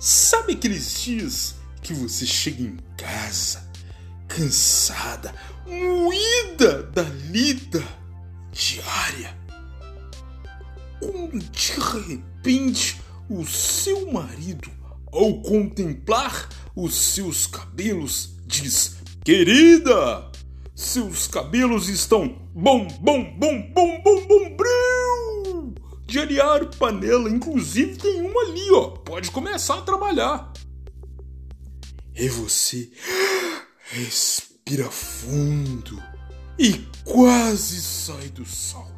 Sabe aqueles dias que você chega em casa cansada, moída da lida diária? Quando de repente o seu marido, ao contemplar os seus cabelos, diz: Querida, seus cabelos estão bom, bom, bom, bom, bom, arear panela, inclusive tem uma ali, ó. Pode começar a trabalhar. E você respira fundo e quase sai do salto.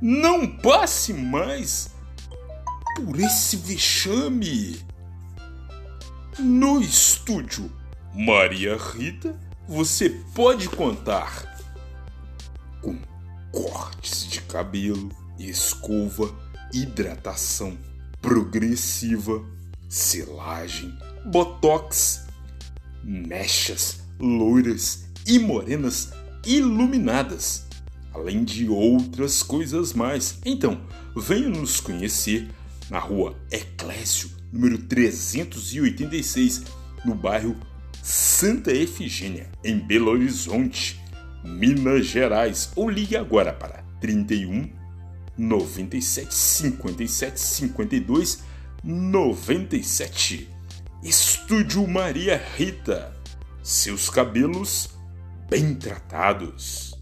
Não passe mais por esse vexame. No estúdio Maria Rita, você pode contar com cortes de cabelo, escova, hidratação progressiva, selagem, botox, mechas loiras e morenas iluminadas, além de outras coisas mais. Então, venha nos conhecer na rua Eclésio, número 386, no bairro Santa Efigênia, em Belo Horizonte, Minas Gerais, ou ligue agora para 31 97 57 52 97. Estúdio Maria Rita. Seus cabelos bem tratados.